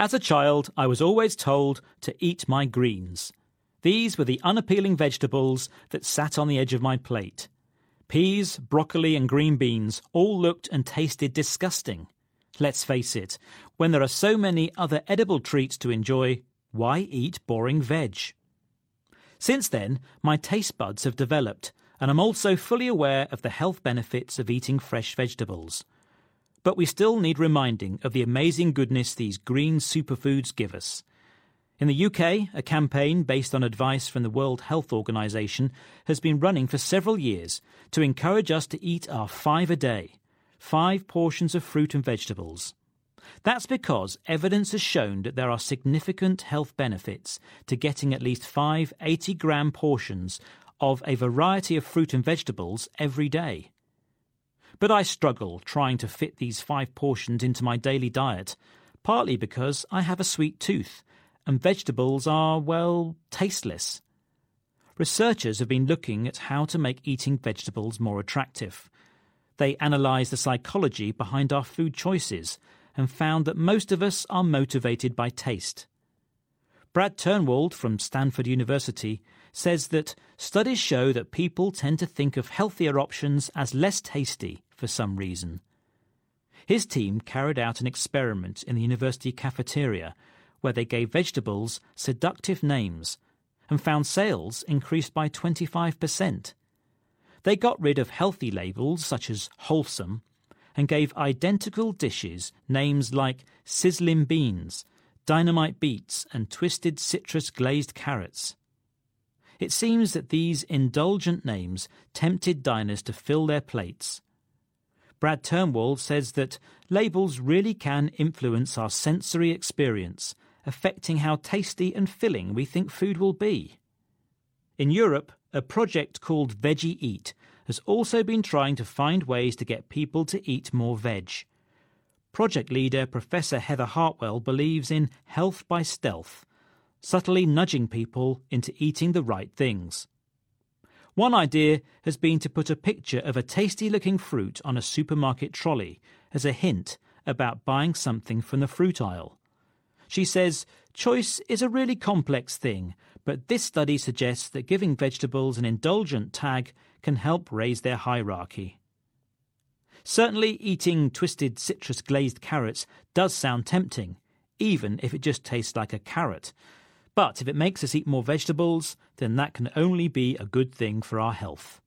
As a child, I was always told to eat my greens. These were the unappealing vegetables that sat on the edge of my plate. Peas, broccoli, and green beans all looked and tasted disgusting. Let's face it, when there are so many other edible treats to enjoy, why eat boring veg? Since then, my taste buds have developed, and I'm also fully aware of the health benefits of eating fresh vegetables. But we still need reminding of the amazing goodness these green superfoods give us. In the UK, a campaign based on advice from the World Health Organization has been running for several years to encourage us to eat our five a day, five portions of fruit and vegetables. That's because evidence has shown that there are significant health benefits to getting at least five 80 gram portions of a variety of fruit and vegetables every day. But I struggle trying to fit these five portions into my daily diet, partly because I have a sweet tooth and vegetables are, well, tasteless. Researchers have been looking at how to make eating vegetables more attractive. They analysed the psychology behind our food choices and found that most of us are motivated by taste. Brad Turnwald from Stanford University says that studies show that people tend to think of healthier options as less tasty for some reason. His team carried out an experiment in the university cafeteria where they gave vegetables seductive names and found sales increased by 25%. They got rid of healthy labels such as wholesome and gave identical dishes names like sizzling beans, dynamite beets, and twisted citrus glazed carrots. It seems that these indulgent names tempted diners to fill their plates. Brad Turnwald says that labels really can influence our sensory experience affecting how tasty and filling we think food will be. In Europe, a project called VeggiEAT has also been trying to find ways to get people to eat more veg. Project leader Professor Heather Hartwell believes in health by stealth, subtly nudging people into eating the right things. One idea has been to put a picture of a tasty looking fruit on a supermarket trolley as a hint about buying something from the fruit aisle. She says choice is a really complex thing, but this study suggests that giving vegetables an indulgent tag can help raise their hierarchy. Certainly, eating twisted citrus glazed carrots does sound tempting, even if it just tastes like a carrot. But if it makes us eat more vegetables, then that can only be a good thing for our health.